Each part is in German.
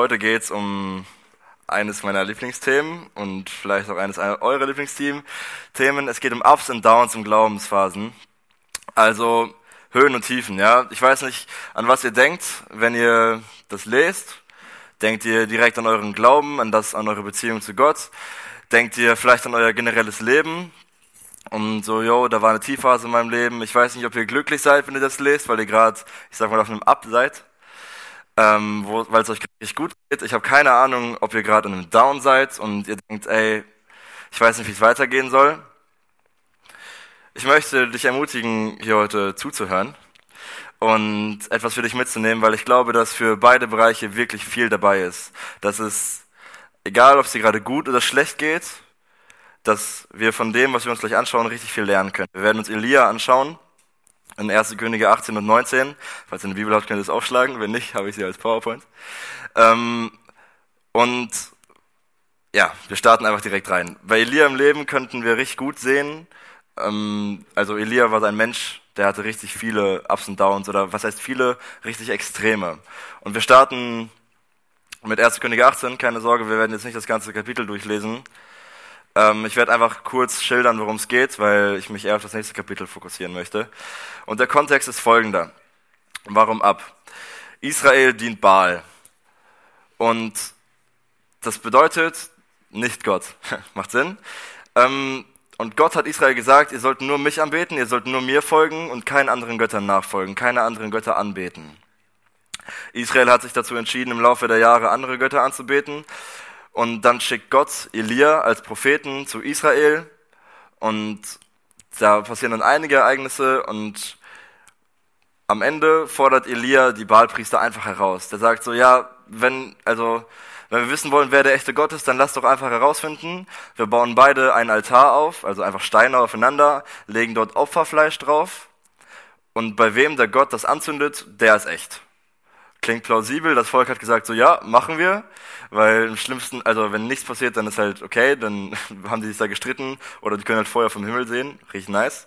Heute geht es um eines meiner Lieblingsthemen und vielleicht auch eines eurer Lieblingsthemen. Es geht um Ups und Downs und Glaubensphasen. Also Höhen und Tiefen, ja. Ich weiß nicht, an was ihr denkt, wenn ihr das lest. Denkt ihr direkt an euren Glauben, an das, an eure Beziehung zu Gott? Denkt ihr vielleicht an euer generelles Leben? Und so, yo, da war eine Tiefphase in meinem Leben. Ich weiß nicht, ob ihr glücklich seid, wenn ihr das lest, weil ihr gerade, ich sag mal, auf einem Up seid, ähm, weil es euch richtig gut geht. Ich habe keine Ahnung, ob ihr gerade in einem Down seid und ihr denkt, ey, ich weiß nicht, wie es weitergehen soll. Ich möchte dich ermutigen, hier heute zuzuhören und etwas für dich mitzunehmen, weil ich glaube, dass für beide Bereiche wirklich viel dabei ist. Dass es, egal ob es dir gerade gut oder schlecht geht, dass wir von dem, was wir uns gleich anschauen, richtig viel lernen können. Wir werden uns Elia anschauen, in 1. Könige 18 und 19. Falls ihr eine Bibel habt, könnt ihr das aufschlagen. Wenn nicht, habe ich sie als PowerPoint. Ähm, und ja, wir starten einfach direkt rein. Bei Elia im Leben könnten wir richtig gut sehen, ähm, also Elia war ein Mensch, der hatte richtig viele Ups und Downs oder was heißt viele richtig Extreme. Und wir starten mit 1. Könige 18, keine Sorge, wir werden jetzt nicht das ganze Kapitel durchlesen. Ähm, ich werde einfach kurz schildern, worum es geht, weil ich mich eher auf das nächste Kapitel fokussieren möchte. Und der Kontext ist folgender. Warum ab? Israel dient Baal. Und das bedeutet nicht Gott. Macht Sinn? Ähm, und Gott hat Israel gesagt, ihr sollt nur mich anbeten, ihr sollt nur mir folgen und keinen anderen Göttern nachfolgen, keine anderen Götter anbeten. Israel hat sich dazu entschieden, im Laufe der Jahre andere Götter anzubeten. Und dann schickt Gott Elia als Propheten zu Israel. Und da passieren dann einige Ereignisse und am Ende fordert Elia die Baalpriester einfach heraus. Der sagt so, ja, wenn, also, wenn wir wissen wollen, wer der echte Gott ist, dann lasst doch einfach herausfinden. Wir bauen beide einen Altar auf, also einfach Steine aufeinander, legen dort Opferfleisch drauf. Und bei wem der Gott das anzündet, der ist echt. Klingt plausibel. Das Volk hat gesagt, so ja, machen wir. Weil im schlimmsten, also wenn nichts passiert, dann ist halt okay, dann haben die sich da gestritten oder die können halt Feuer vom Himmel sehen. Richtig nice.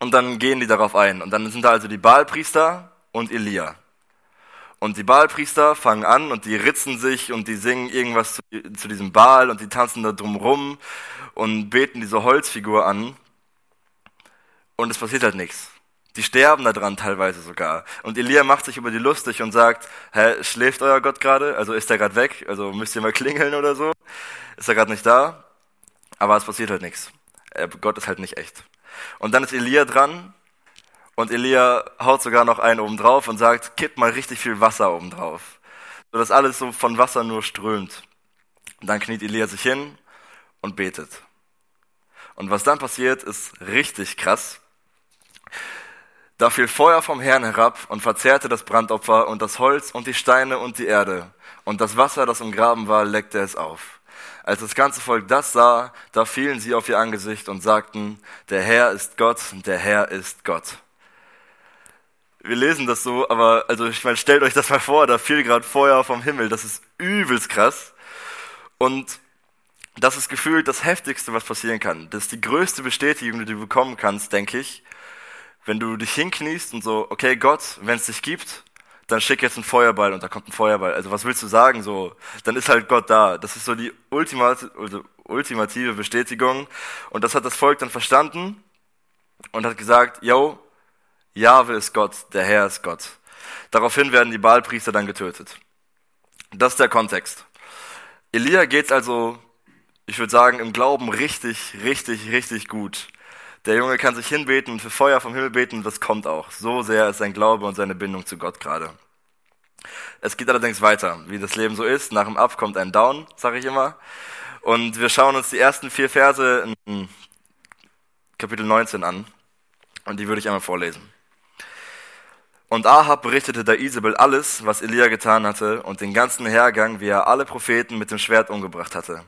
Und dann gehen die darauf ein. Und dann sind da also die Baalpriester und Elia. Und die Baalpriester fangen an und die ritzen sich und die singen irgendwas zu, zu diesem Baal und die tanzen da drumrum und beten diese Holzfigur an. Und es passiert halt nichts. Die sterben da dran teilweise sogar. Und Elia macht sich über die lustig und sagt, hä, schläft euer Gott gerade? Also ist er gerade weg? Also müsst ihr mal klingeln oder so? Ist er gerade nicht da? Aber es passiert halt nichts. Gott ist halt nicht echt. Und dann ist Elia dran und Elia haut sogar noch einen oben drauf und sagt, kipp mal richtig viel Wasser oben drauf. Sodass alles so von Wasser nur strömt. Und dann kniet Elia sich hin und betet. Und was dann passiert, ist richtig krass. Da fiel Feuer vom Herrn herab und verzehrte das Brandopfer und das Holz und die Steine und die Erde. Und das Wasser, das umgraben war, leckte es auf. Als das ganze Volk das sah, da fielen sie auf ihr Angesicht und sagten, der Herr ist Gott, der Herr ist Gott wir lesen das so, aber also ich meine, stellt euch das mal vor, da fiel gerade Feuer vom Himmel, das ist übelst krass. Und das ist gefühlt das Heftigste, was passieren kann. Das ist die größte Bestätigung, die du bekommen kannst, denke ich, wenn du dich hinkniest und so, okay, Gott, wenn es dich gibt, dann schick jetzt einen Feuerball und da kommt ein Feuerball. Also was willst du sagen? So, dann ist halt Gott da. Das ist so die ultimative, also ultimative Bestätigung. Und das hat das Volk dann verstanden und hat gesagt, yo, Jahwe ist Gott, der Herr ist Gott. Daraufhin werden die Baalpriester dann getötet. Das ist der Kontext. Elia geht's also, ich würde sagen, im Glauben richtig, richtig, richtig gut. Der Junge kann sich hinbeten und für Feuer vom Himmel beten das kommt auch. So sehr ist sein Glaube und seine Bindung zu Gott gerade. Es geht allerdings weiter, wie das Leben so ist. Nach dem Up kommt ein Down, sage ich immer. Und wir schauen uns die ersten vier Verse in Kapitel 19 an. Und die würde ich einmal vorlesen. Und Ahab berichtete der Isabel alles, was Elia getan hatte, und den ganzen Hergang, wie er alle Propheten mit dem Schwert umgebracht hatte.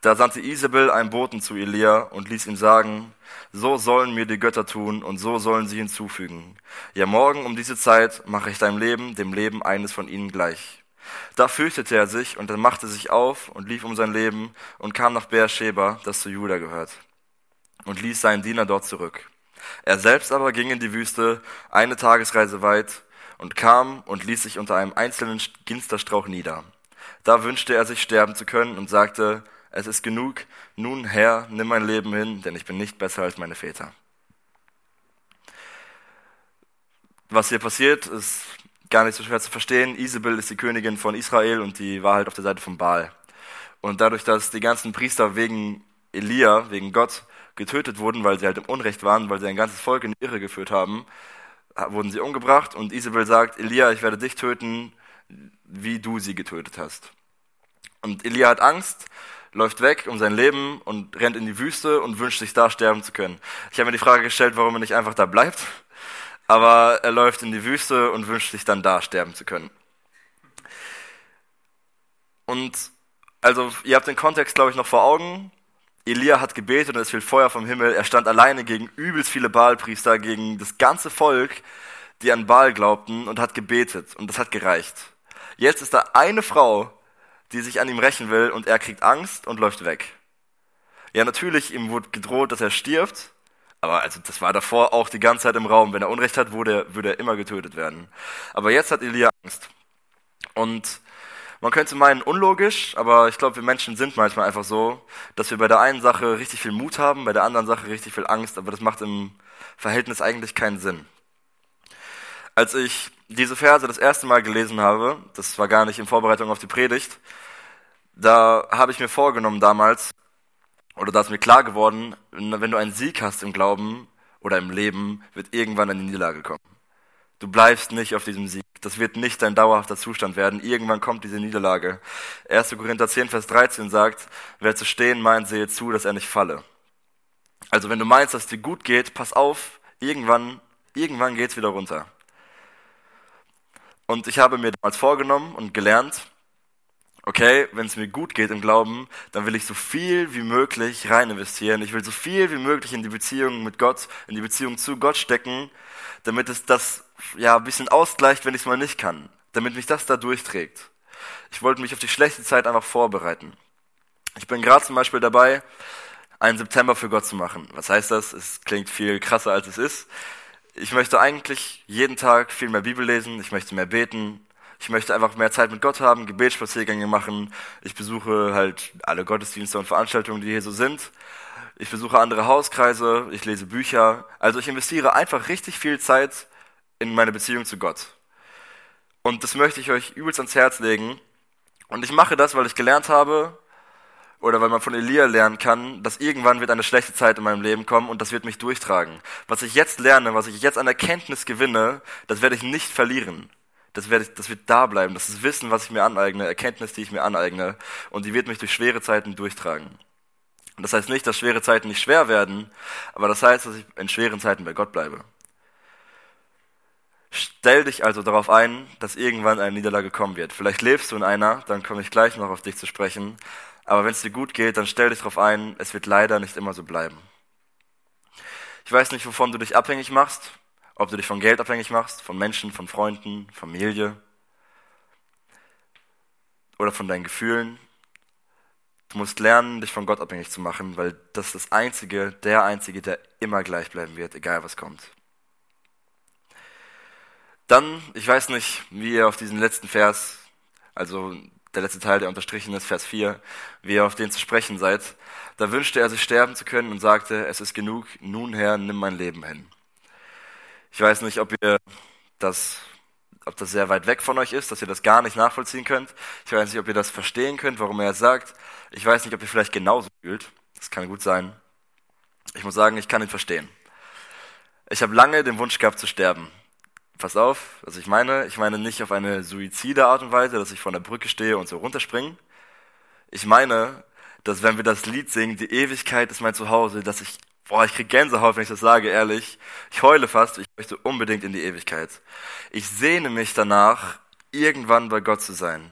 Da sandte Isabel einen Boten zu Elia und ließ ihm sagen, so sollen mir die Götter tun und so sollen sie hinzufügen. Ja, morgen um diese Zeit mache ich dein Leben dem Leben eines von ihnen gleich. Da fürchtete er sich und er machte sich auf und lief um sein Leben und kam nach Beersheba, das zu Juda gehört, und ließ seinen Diener dort zurück. Er selbst aber ging in die Wüste, eine Tagesreise weit, und kam und ließ sich unter einem einzelnen Ginsterstrauch nieder. Da wünschte er sich sterben zu können und sagte, es ist genug, nun Herr, nimm mein Leben hin, denn ich bin nicht besser als meine Väter. Was hier passiert, ist gar nicht so schwer zu verstehen. Isabel ist die Königin von Israel und die war halt auf der Seite von Baal. Und dadurch, dass die ganzen Priester wegen Elia, wegen Gott, getötet wurden, weil sie halt im Unrecht waren, weil sie ein ganzes Volk in die Irre geführt haben, wurden sie umgebracht und Isabel sagt, Elia, ich werde dich töten, wie du sie getötet hast. Und Elia hat Angst, läuft weg um sein Leben und rennt in die Wüste und wünscht sich da sterben zu können. Ich habe mir die Frage gestellt, warum er nicht einfach da bleibt, aber er läuft in die Wüste und wünscht sich dann da sterben zu können. Und also ihr habt den Kontext, glaube ich, noch vor Augen. Elia hat gebetet und es fiel Feuer vom Himmel. Er stand alleine gegen übelst viele Baalpriester, gegen das ganze Volk, die an Baal glaubten und hat gebetet. Und das hat gereicht. Jetzt ist da eine Frau, die sich an ihm rächen will und er kriegt Angst und läuft weg. Ja, natürlich, ihm wurde gedroht, dass er stirbt. Aber also das war davor auch die ganze Zeit im Raum. Wenn er Unrecht hat, würde, würde er immer getötet werden. Aber jetzt hat Elia Angst. Und man könnte meinen, unlogisch, aber ich glaube, wir Menschen sind manchmal einfach so, dass wir bei der einen Sache richtig viel Mut haben, bei der anderen Sache richtig viel Angst, aber das macht im Verhältnis eigentlich keinen Sinn. Als ich diese Verse das erste Mal gelesen habe, das war gar nicht in Vorbereitung auf die Predigt, da habe ich mir vorgenommen damals, oder da ist mir klar geworden, wenn du einen Sieg hast im Glauben oder im Leben, wird irgendwann eine Niederlage kommen. Du bleibst nicht auf diesem Sieg. Das wird nicht dein dauerhafter Zustand werden. Irgendwann kommt diese Niederlage. 1. Korinther 10, Vers 13 sagt, wer zu stehen meint, sehe zu, dass er nicht falle. Also wenn du meinst, dass es dir gut geht, pass auf, irgendwann, irgendwann geht's wieder runter. Und ich habe mir damals vorgenommen und gelernt, okay, wenn es mir gut geht im Glauben, dann will ich so viel wie möglich rein investieren. Ich will so viel wie möglich in die Beziehung mit Gott, in die Beziehung zu Gott stecken, damit es das ja, ein bisschen ausgleicht, wenn ich es mal nicht kann, damit mich das da durchträgt. Ich wollte mich auf die schlechte Zeit einfach vorbereiten. Ich bin gerade zum Beispiel dabei, einen September für Gott zu machen. Was heißt das? Es klingt viel krasser, als es ist. Ich möchte eigentlich jeden Tag viel mehr Bibel lesen, ich möchte mehr beten, ich möchte einfach mehr Zeit mit Gott haben, Gebetsspaziergänge machen. Ich besuche halt alle Gottesdienste und Veranstaltungen, die hier so sind. Ich besuche andere Hauskreise, ich lese Bücher. Also ich investiere einfach richtig viel Zeit in meine Beziehung zu Gott. Und das möchte ich euch übelst ans Herz legen. Und ich mache das, weil ich gelernt habe, oder weil man von Elia lernen kann, dass irgendwann wird eine schlechte Zeit in meinem Leben kommen und das wird mich durchtragen. Was ich jetzt lerne, was ich jetzt an Erkenntnis gewinne, das werde ich nicht verlieren. Das, werde ich, das wird da bleiben. Das ist Wissen, was ich mir aneigne, Erkenntnis, die ich mir aneigne. Und die wird mich durch schwere Zeiten durchtragen. Und das heißt nicht, dass schwere Zeiten nicht schwer werden, aber das heißt, dass ich in schweren Zeiten bei Gott bleibe. Stell dich also darauf ein, dass irgendwann eine Niederlage kommen wird. Vielleicht lebst du in einer, dann komme ich gleich noch auf dich zu sprechen. Aber wenn es dir gut geht, dann stell dich darauf ein, es wird leider nicht immer so bleiben. Ich weiß nicht, wovon du dich abhängig machst, ob du dich von Geld abhängig machst, von Menschen, von Freunden, Familie oder von deinen Gefühlen. Du musst lernen, dich von Gott abhängig zu machen, weil das ist das Einzige, der Einzige, der immer gleich bleiben wird, egal was kommt. Dann, ich weiß nicht, wie ihr auf diesen letzten Vers, also der letzte Teil, der unterstrichen ist, Vers 4, wie ihr auf den zu sprechen seid. Da wünschte er sich sterben zu können und sagte, es ist genug, nun Herr, nimm mein Leben hin. Ich weiß nicht, ob ihr das, ob das sehr weit weg von euch ist, dass ihr das gar nicht nachvollziehen könnt. Ich weiß nicht, ob ihr das verstehen könnt, warum er es sagt. Ich weiß nicht, ob ihr vielleicht genauso fühlt. Das kann gut sein. Ich muss sagen, ich kann ihn verstehen. Ich habe lange den Wunsch gehabt zu sterben pass auf, was ich meine. Ich meine nicht auf eine suizide Art und Weise, dass ich von der Brücke stehe und so runterspringe. Ich meine, dass wenn wir das Lied singen, die Ewigkeit ist mein Zuhause, dass ich, boah, ich krieg Gänsehaut, wenn ich das sage, ehrlich. Ich heule fast, ich möchte unbedingt in die Ewigkeit. Ich sehne mich danach, irgendwann bei Gott zu sein.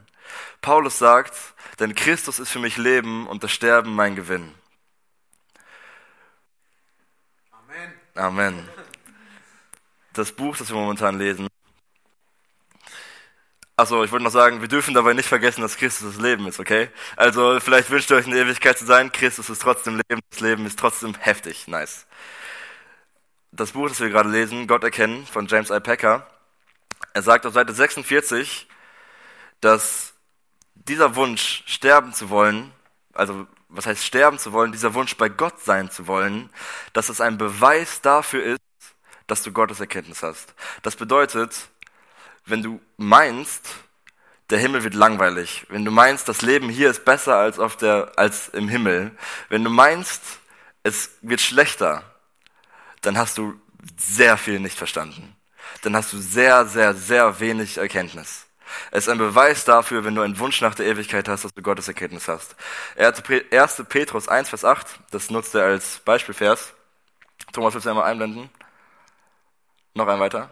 Paulus sagt, denn Christus ist für mich Leben und das Sterben mein Gewinn. Amen. Amen das Buch, das wir momentan lesen. Achso, ich wollte noch sagen, wir dürfen dabei nicht vergessen, dass Christus das Leben ist, okay? Also vielleicht wünscht ihr euch eine Ewigkeit zu sein, Christus ist trotzdem Leben, das Leben ist trotzdem heftig, nice. Das Buch, das wir gerade lesen, Gott erkennen, von James I. Packer, Er sagt auf Seite 46, dass dieser Wunsch, sterben zu wollen, also was heißt sterben zu wollen, dieser Wunsch bei Gott sein zu wollen, dass es ein Beweis dafür ist, dass du Gottes Erkenntnis hast. Das bedeutet, wenn du meinst, der Himmel wird langweilig, wenn du meinst, das Leben hier ist besser als, auf der, als im Himmel, wenn du meinst, es wird schlechter, dann hast du sehr viel nicht verstanden. Dann hast du sehr, sehr, sehr wenig Erkenntnis. Es ist ein Beweis dafür, wenn du einen Wunsch nach der Ewigkeit hast, dass du Gottes Erkenntnis hast. 1. Petrus 1, Vers 8, das nutzt er als Beispielvers. Thomas, willst du einmal einblenden? Noch ein weiter.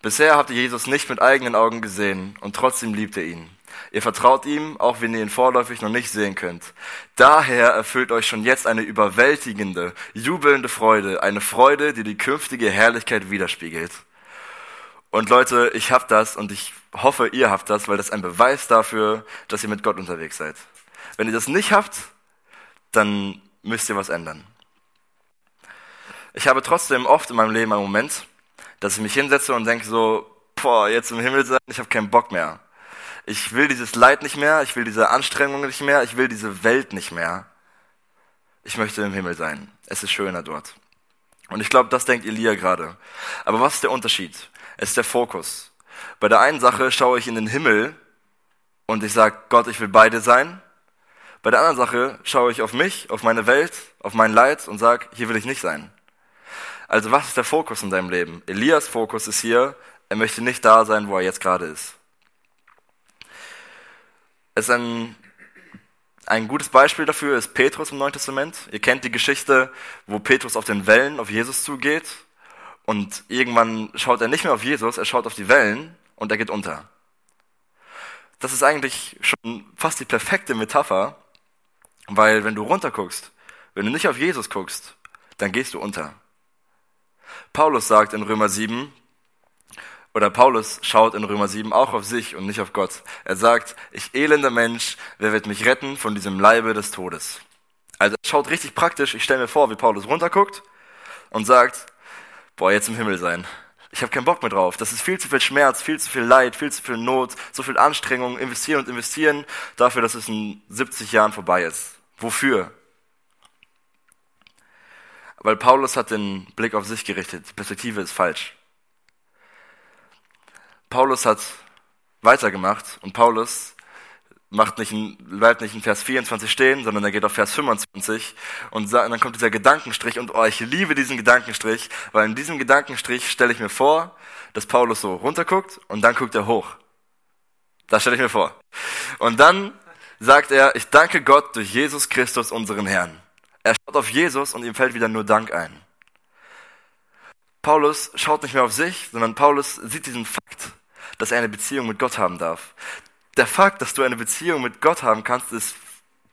Bisher habt ihr Jesus nicht mit eigenen Augen gesehen und trotzdem liebt ihr ihn. Ihr vertraut ihm, auch wenn ihr ihn vorläufig noch nicht sehen könnt. Daher erfüllt euch schon jetzt eine überwältigende, jubelnde Freude, eine Freude, die die künftige Herrlichkeit widerspiegelt. Und Leute, ich hab das und ich hoffe, ihr habt das, weil das ein Beweis dafür, dass ihr mit Gott unterwegs seid. Wenn ihr das nicht habt, dann müsst ihr was ändern. Ich habe trotzdem oft in meinem Leben einen Moment, dass ich mich hinsetze und denke so, boah, jetzt im Himmel sein, ich habe keinen Bock mehr. Ich will dieses Leid nicht mehr, ich will diese Anstrengung nicht mehr, ich will diese Welt nicht mehr. Ich möchte im Himmel sein. Es ist schöner dort. Und ich glaube, das denkt Elia gerade. Aber was ist der Unterschied? Es ist der Fokus. Bei der einen Sache schaue ich in den Himmel und ich sage, Gott, ich will beide sein. Bei der anderen Sache schaue ich auf mich, auf meine Welt, auf mein Leid und sage, hier will ich nicht sein. Also was ist der Fokus in deinem Leben? Elias Fokus ist hier, er möchte nicht da sein, wo er jetzt gerade ist. Es ist ein, ein gutes Beispiel dafür ist Petrus im Neuen Testament. Ihr kennt die Geschichte, wo Petrus auf den Wellen auf Jesus zugeht und irgendwann schaut er nicht mehr auf Jesus, er schaut auf die Wellen und er geht unter. Das ist eigentlich schon fast die perfekte Metapher, weil wenn du runterguckst, wenn du nicht auf Jesus guckst, dann gehst du unter. Paulus sagt in Römer 7, oder Paulus schaut in Römer 7 auch auf sich und nicht auf Gott. Er sagt, ich elender Mensch, wer wird mich retten von diesem Leibe des Todes? Also schaut richtig praktisch, ich stelle mir vor, wie Paulus runterguckt und sagt, boah, jetzt im Himmel sein. Ich habe keinen Bock mehr drauf. Das ist viel zu viel Schmerz, viel zu viel Leid, viel zu viel Not, so viel Anstrengung, investieren und investieren dafür, dass es in 70 Jahren vorbei ist. Wofür? Weil Paulus hat den Blick auf sich gerichtet. Die Perspektive ist falsch. Paulus hat weitergemacht und Paulus macht nicht bleibt nicht in Vers 24 stehen, sondern er geht auf Vers 25 und, dann kommt dieser Gedankenstrich und oh, ich liebe diesen Gedankenstrich, weil in diesem Gedankenstrich stelle ich mir vor, dass Paulus so runterguckt und dann guckt er hoch. Das stelle ich mir vor. Und dann sagt er, ich danke Gott durch Jesus Christus, unseren Herrn. Er schaut auf Jesus und ihm fällt wieder nur Dank ein. Paulus schaut nicht mehr auf sich, sondern Paulus sieht diesen Fakt, dass er eine Beziehung mit Gott haben darf. Der Fakt, dass du eine Beziehung mit Gott haben kannst, ist,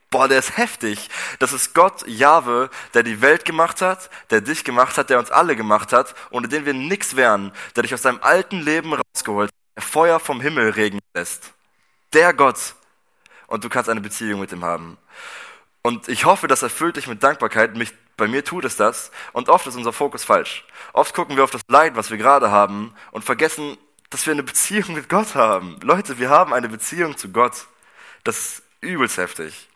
boah, der ist heftig. Das ist Gott, Jahwe, der die Welt gemacht hat, der dich gemacht hat, der uns alle gemacht hat, ohne den wir nichts wären, der dich aus deinem alten Leben rausgeholt, der Feuer vom Himmel regnen lässt. Der Gott. Und du kannst eine Beziehung mit ihm haben. Und ich hoffe, das erfüllt dich mit Dankbarkeit. Mich, bei mir tut es das. Und oft ist unser Fokus falsch. Oft gucken wir auf das Leid, was wir gerade haben und vergessen, dass wir eine Beziehung mit Gott haben. Leute, wir haben eine Beziehung zu Gott. Das ist übelst heftig.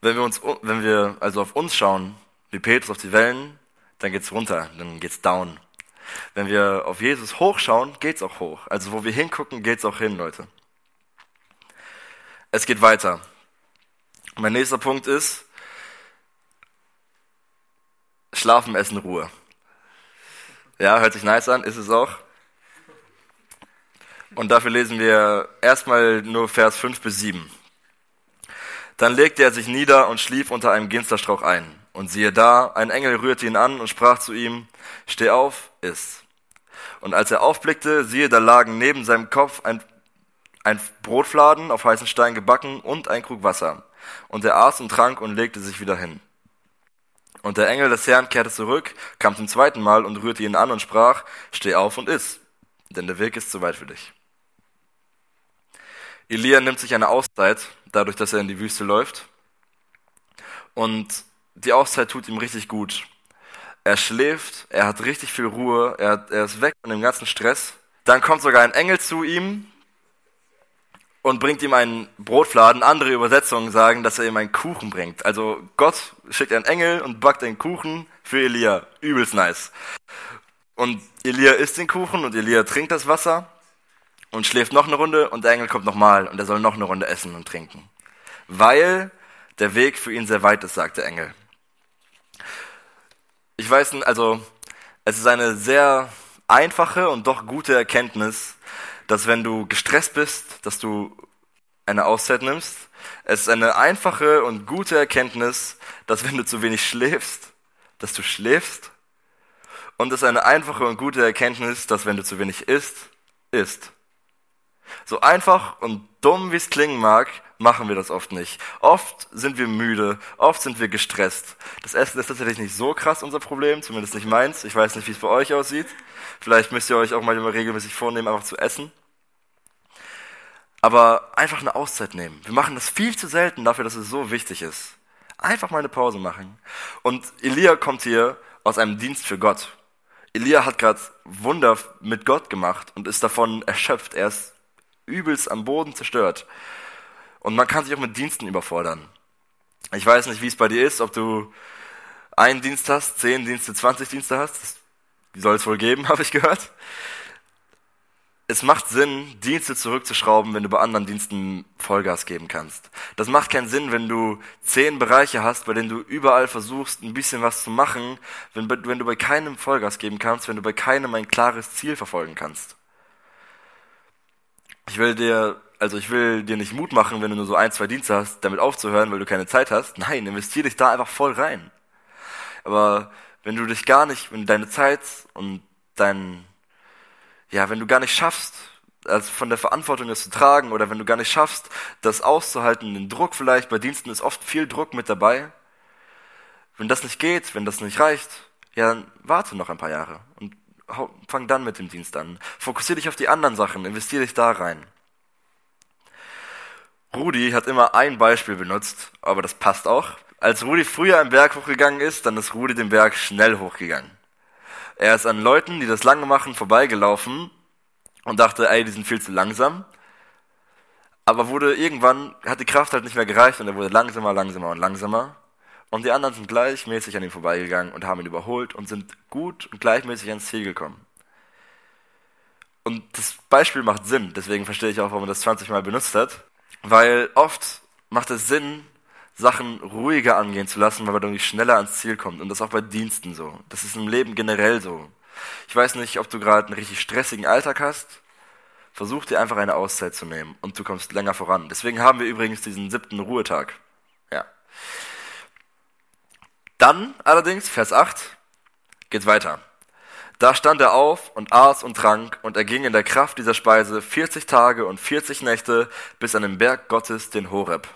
Wenn wir, uns, wenn wir also auf uns schauen, wie Petrus auf die Wellen, dann geht's runter, dann geht's down. Wenn wir auf Jesus hochschauen, geht's auch hoch. Also wo wir hingucken, geht's auch hin, Leute. Es geht weiter. Mein nächster Punkt ist Schlafen, Essen, Ruhe. Ja, hört sich nice an, ist es auch. Und dafür lesen wir erstmal nur Vers 5 bis 7. Dann legte er sich nieder und schlief unter einem Ginsterstrauch ein. Und siehe da, ein Engel rührte ihn an und sprach zu ihm, Steh auf, iss. Und als er aufblickte, siehe, da lagen neben seinem Kopf ein ein Brotfladen auf heißen Stein gebacken und ein Krug Wasser. Und er aß und trank und legte sich wieder hin. Und der Engel des Herrn kehrte zurück, kam zum zweiten Mal und rührte ihn an und sprach, steh auf und iss, denn der Weg ist zu weit für dich. Elia nimmt sich eine Auszeit, dadurch, dass er in die Wüste läuft. Und die Auszeit tut ihm richtig gut. er schläft, er hat richtig viel Ruhe, er, er ist weg von dem ganzen Stress. Dann kommt sogar ein Engel zu ihm und bringt ihm einen Brotfladen. Andere Übersetzungen sagen, dass er ihm einen Kuchen bringt. Also Gott schickt einen Engel und backt einen Kuchen für Elia. Übelst nice. Und Elia isst den Kuchen und Elia trinkt das Wasser und schläft noch eine Runde und der Engel kommt nochmal und er soll noch eine Runde essen und trinken. Weil der Weg für ihn sehr weit ist, sagt der Engel. Ich weiß also es ist eine sehr einfache und doch gute Erkenntnis, dass wenn du gestresst bist, dass du eine Auszeit nimmst. Es ist eine einfache und gute Erkenntnis, dass wenn du zu wenig schläfst, dass du schläfst. Und es ist eine einfache und gute Erkenntnis, dass wenn du zu wenig isst, isst. So einfach und dumm wie es klingen mag, machen wir das oft nicht. Oft sind wir müde, oft sind wir gestresst. Das Essen ist tatsächlich nicht so krass unser Problem, zumindest nicht meins. Ich weiß nicht, wie es bei euch aussieht. Vielleicht müsst ihr euch auch mal immer regelmäßig vornehmen, einfach zu essen. Aber einfach eine Auszeit nehmen. Wir machen das viel zu selten dafür, dass es so wichtig ist. Einfach mal eine Pause machen. Und Elia kommt hier aus einem Dienst für Gott. Elia hat gerade Wunder mit Gott gemacht und ist davon erschöpft. Er ist übelst am Boden zerstört. Und man kann sich auch mit Diensten überfordern. Ich weiß nicht, wie es bei dir ist, ob du einen Dienst hast, zehn Dienste, zwanzig Dienste hast. Das soll es wohl geben, habe ich gehört. Es macht Sinn, Dienste zurückzuschrauben, wenn du bei anderen Diensten Vollgas geben kannst. Das macht keinen Sinn, wenn du zehn Bereiche hast, bei denen du überall versuchst, ein bisschen was zu machen, wenn, wenn du bei keinem Vollgas geben kannst, wenn du bei keinem ein klares Ziel verfolgen kannst. Ich will dir, also ich will dir nicht Mut machen, wenn du nur so ein, zwei Dienste hast, damit aufzuhören, weil du keine Zeit hast. Nein, investier dich da einfach voll rein. Aber wenn du dich gar nicht, wenn deine Zeit und dein, ja, wenn du gar nicht schaffst, also von der Verantwortung das zu tragen oder wenn du gar nicht schaffst, das auszuhalten, den Druck vielleicht, bei Diensten ist oft viel Druck mit dabei. Wenn das nicht geht, wenn das nicht reicht, ja, dann warte noch ein paar Jahre und fang dann mit dem Dienst an. Fokussier dich auf die anderen Sachen, investier dich da rein. Rudi hat immer ein Beispiel benutzt, aber das passt auch. Als Rudi früher einen Berg hochgegangen ist, dann ist Rudi den Berg schnell hochgegangen. Er ist an Leuten, die das lange machen, vorbeigelaufen und dachte, ey, die sind viel zu langsam. Aber wurde irgendwann, hat die Kraft halt nicht mehr gereicht und er wurde langsamer, langsamer und langsamer. Und die anderen sind gleichmäßig an ihm vorbeigegangen und haben ihn überholt und sind gut und gleichmäßig ans Ziel gekommen. Und das Beispiel macht Sinn, deswegen verstehe ich auch, warum man das 20 Mal benutzt hat. Weil oft macht es Sinn, Sachen ruhiger angehen zu lassen, weil man irgendwie schneller ans Ziel kommt. Und das auch bei Diensten so. Das ist im Leben generell so. Ich weiß nicht, ob du gerade einen richtig stressigen Alltag hast. Versuch dir einfach eine Auszeit zu nehmen und du kommst länger voran. Deswegen haben wir übrigens diesen siebten Ruhetag. Ja. Dann allerdings, Vers 8, geht's weiter. Da stand er auf und aß und trank, und er ging in der Kraft dieser Speise 40 Tage und 40 Nächte bis an den Berg Gottes, den Horeb.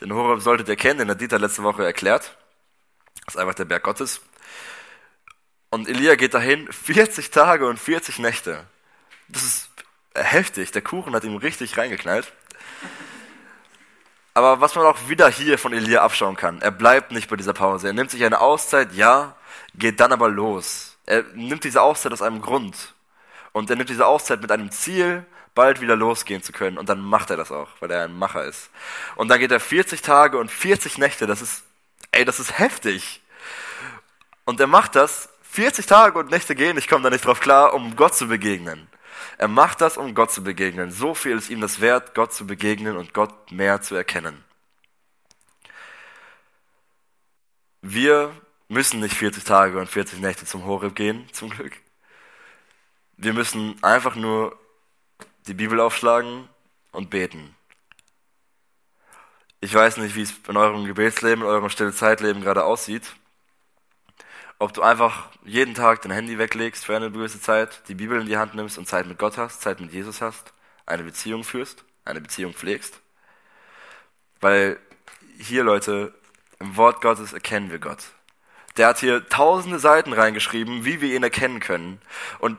Den Horeb solltet ihr kennen, den hat Dieter letzte Woche erklärt. Das ist einfach der Berg Gottes. Und Elia geht dahin 40 Tage und 40 Nächte. Das ist heftig. Der Kuchen hat ihm richtig reingeknallt. Aber was man auch wieder hier von Elia abschauen kann, er bleibt nicht bei dieser Pause. Er nimmt sich eine Auszeit, ja, geht dann aber los. Er nimmt diese Auszeit aus einem Grund. Und er nimmt diese Auszeit mit einem Ziel, bald wieder losgehen zu können. Und dann macht er das auch, weil er ein Macher ist. Und dann geht er 40 Tage und 40 Nächte. Das ist, ey, das ist heftig. Und er macht das, 40 Tage und Nächte gehen, ich komme da nicht drauf klar, um Gott zu begegnen. Er macht das, um Gott zu begegnen. So viel ist ihm das wert, Gott zu begegnen und Gott mehr zu erkennen. Wir müssen nicht 40 Tage und 40 Nächte zum Horeb gehen, zum Glück. Wir müssen einfach nur die Bibel aufschlagen und beten. Ich weiß nicht, wie es in eurem Gebetsleben, in eurem stille Zeitleben gerade aussieht ob du einfach jeden Tag dein Handy weglegst für eine gewisse Zeit, die Bibel in die Hand nimmst und Zeit mit Gott hast, Zeit mit Jesus hast, eine Beziehung führst, eine Beziehung pflegst. Weil hier, Leute, im Wort Gottes erkennen wir Gott. Der hat hier tausende Seiten reingeschrieben, wie wir ihn erkennen können. Und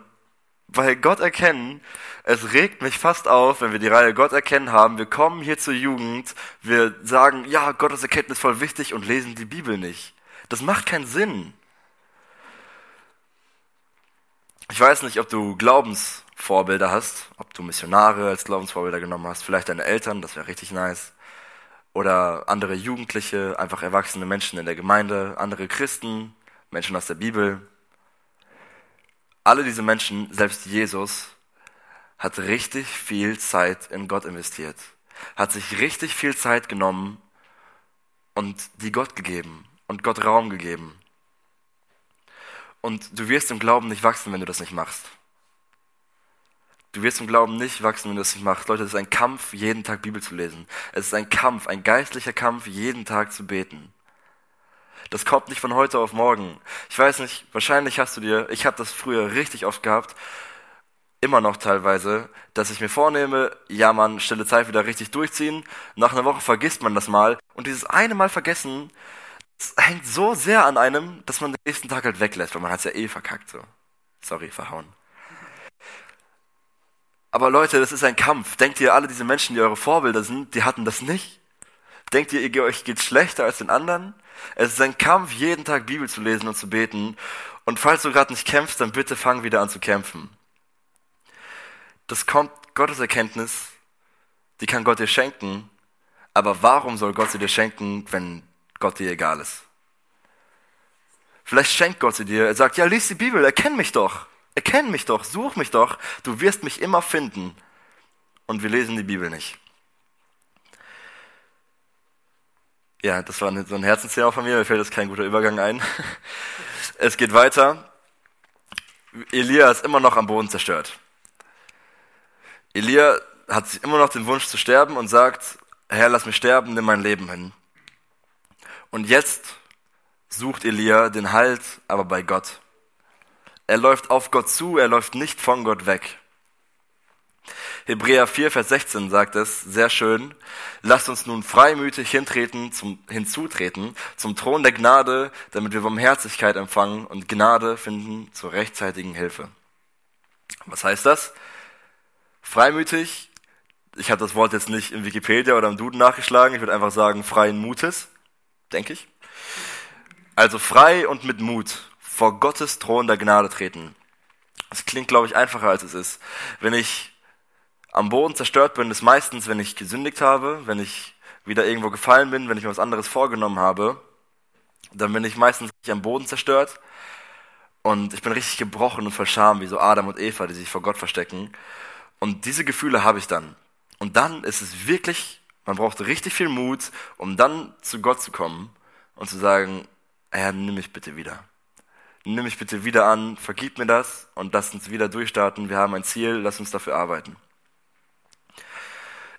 weil Gott erkennen, es regt mich fast auf, wenn wir die Reihe Gott erkennen haben. Wir kommen hier zur Jugend, wir sagen, ja, Gottes Erkenntnis voll wichtig und lesen die Bibel nicht. Das macht keinen Sinn. Ich weiß nicht, ob du Glaubensvorbilder hast, ob du Missionare als Glaubensvorbilder genommen hast, vielleicht deine Eltern, das wäre richtig nice. Oder andere Jugendliche, einfach erwachsene Menschen in der Gemeinde, andere Christen, Menschen aus der Bibel. Alle diese Menschen, selbst Jesus, hat richtig viel Zeit in Gott investiert, hat sich richtig viel Zeit genommen und die Gott gegeben und Gott Raum gegeben. Und du wirst im Glauben nicht wachsen, wenn du das nicht machst. Du wirst im Glauben nicht wachsen, wenn du das nicht machst. Leute, es ist ein Kampf, jeden Tag Bibel zu lesen. Es ist ein Kampf, ein geistlicher Kampf, jeden Tag zu beten. Das kommt nicht von heute auf morgen. Ich weiß nicht, wahrscheinlich hast du dir, ich habe das früher richtig oft gehabt, immer noch teilweise, dass ich mir vornehme, ja man, stille Zeit wieder richtig durchziehen. Nach einer Woche vergisst man das mal. Und dieses eine Mal vergessen, es hängt so sehr an einem, dass man den nächsten Tag halt weglässt, weil man hat es ja eh verkackt. So. Sorry, verhauen. Aber Leute, das ist ein Kampf. Denkt ihr, alle diese Menschen, die eure Vorbilder sind, die hatten das nicht? Denkt ihr, ihr euch geht schlechter als den anderen? Es ist ein Kampf, jeden Tag Bibel zu lesen und zu beten. Und falls du gerade nicht kämpfst, dann bitte fang wieder an zu kämpfen. Das kommt Gottes Erkenntnis, die kann Gott dir schenken. Aber warum soll Gott sie dir schenken, wenn Gott dir egal ist. Vielleicht schenkt Gott sie dir. Er sagt, ja, lies die Bibel, erkenn mich doch. Erkenn mich doch, such mich doch. Du wirst mich immer finden. Und wir lesen die Bibel nicht. Ja, das war so ein Herzensthema von mir. Mir fällt jetzt kein guter Übergang ein. Es geht weiter. Elia ist immer noch am Boden zerstört. Elia hat immer noch den Wunsch zu sterben und sagt, Herr, lass mich sterben, nimm mein Leben hin. Und jetzt sucht Elia den Halt aber bei Gott. Er läuft auf Gott zu, er läuft nicht von Gott weg. Hebräer 4, Vers 16 sagt es sehr schön. Lasst uns nun freimütig hintreten, zum, hinzutreten zum Thron der Gnade, damit wir Barmherzigkeit empfangen und Gnade finden zur rechtzeitigen Hilfe. Was heißt das? Freimütig. Ich habe das Wort jetzt nicht in Wikipedia oder im Duden nachgeschlagen. Ich würde einfach sagen freien Mutes denke ich. Also frei und mit Mut vor Gottes Thron der Gnade treten. Das klingt, glaube ich, einfacher als es ist. Wenn ich am Boden zerstört bin, ist meistens, wenn ich gesündigt habe, wenn ich wieder irgendwo gefallen bin, wenn ich mir was anderes vorgenommen habe, dann bin ich meistens am Boden zerstört und ich bin richtig gebrochen und voll Scham, wie so Adam und Eva, die sich vor Gott verstecken. Und diese Gefühle habe ich dann. Und dann ist es wirklich man braucht richtig viel Mut, um dann zu Gott zu kommen und zu sagen, Herr, nimm mich bitte wieder. Nimm mich bitte wieder an, vergib mir das und lass uns wieder durchstarten. Wir haben ein Ziel, lass uns dafür arbeiten.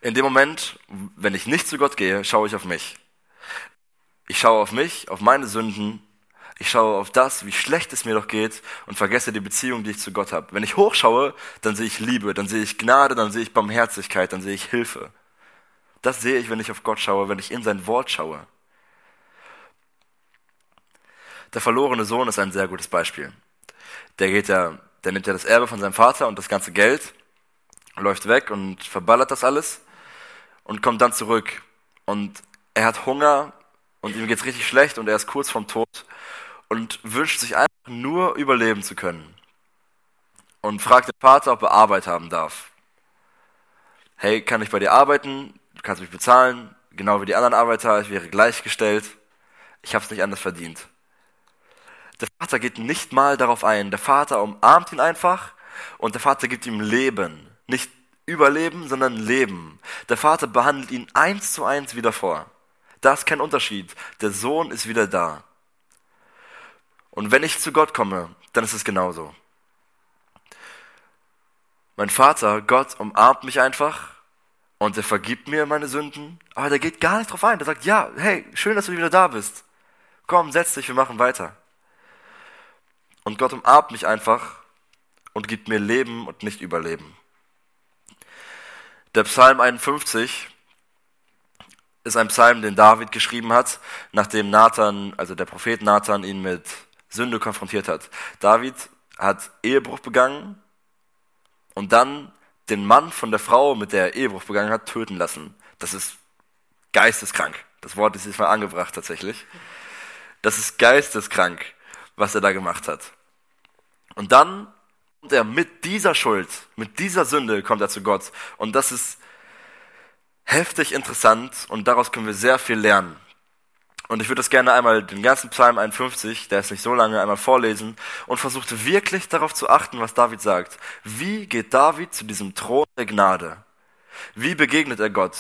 In dem Moment, wenn ich nicht zu Gott gehe, schaue ich auf mich. Ich schaue auf mich, auf meine Sünden. Ich schaue auf das, wie schlecht es mir doch geht und vergesse die Beziehung, die ich zu Gott habe. Wenn ich hochschaue, dann sehe ich Liebe, dann sehe ich Gnade, dann sehe ich Barmherzigkeit, dann sehe ich Hilfe. Das sehe ich, wenn ich auf Gott schaue, wenn ich in sein Wort schaue. Der verlorene Sohn ist ein sehr gutes Beispiel. Der geht ja, der nimmt ja das Erbe von seinem Vater und das ganze Geld, läuft weg und verballert das alles und kommt dann zurück. Und er hat Hunger und ihm geht's richtig schlecht und er ist kurz vorm Tod und wünscht sich einfach nur überleben zu können. Und fragt den Vater, ob er Arbeit haben darf. Hey, kann ich bei dir arbeiten? kannst mich bezahlen, genau wie die anderen Arbeiter, ich wäre gleichgestellt. Ich habe es nicht anders verdient. Der Vater geht nicht mal darauf ein. Der Vater umarmt ihn einfach und der Vater gibt ihm Leben. Nicht Überleben, sondern Leben. Der Vater behandelt ihn eins zu eins wieder vor. Da ist kein Unterschied. Der Sohn ist wieder da. Und wenn ich zu Gott komme, dann ist es genauso. Mein Vater, Gott, umarmt mich einfach und er vergibt mir meine Sünden, aber der geht gar nicht drauf ein. Der sagt, ja, hey, schön, dass du wieder da bist. Komm, setz dich, wir machen weiter. Und Gott umarmt mich einfach und gibt mir Leben und nicht Überleben. Der Psalm 51 ist ein Psalm, den David geschrieben hat, nachdem Nathan, also der Prophet Nathan, ihn mit Sünde konfrontiert hat. David hat Ehebruch begangen und dann den Mann von der Frau, mit der er Ehebruch begangen hat, töten lassen. Das ist geisteskrank. Das Wort ist jetzt mal angebracht tatsächlich. Das ist geisteskrank, was er da gemacht hat. Und dann kommt er mit dieser Schuld, mit dieser Sünde kommt er zu Gott. Und das ist heftig interessant und daraus können wir sehr viel lernen. Und ich würde das gerne einmal den ganzen Psalm 51, der ist nicht so lange, einmal vorlesen und versuchte wirklich darauf zu achten, was David sagt. Wie geht David zu diesem Thron der Gnade? Wie begegnet er Gott?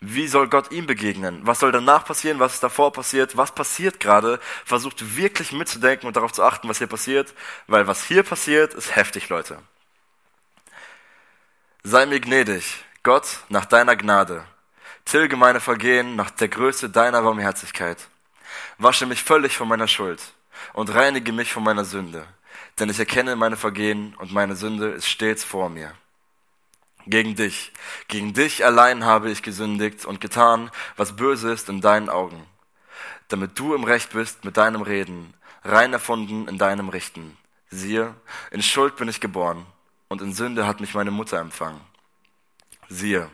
Wie soll Gott ihm begegnen? Was soll danach passieren? Was ist davor passiert? Was passiert gerade? Versucht wirklich mitzudenken und darauf zu achten, was hier passiert, weil was hier passiert, ist heftig, Leute. Sei mir gnädig, Gott, nach deiner Gnade. Tilge meine Vergehen nach der Größe deiner Barmherzigkeit. Wasche mich völlig von meiner Schuld und reinige mich von meiner Sünde, denn ich erkenne meine Vergehen und meine Sünde ist stets vor mir gegen dich. Gegen dich allein habe ich gesündigt und getan, was böse ist in deinen Augen, damit du im Recht bist mit deinem Reden, rein erfunden in deinem Richten. Siehe, in Schuld bin ich geboren, und in Sünde hat mich meine Mutter empfangen. Siehe,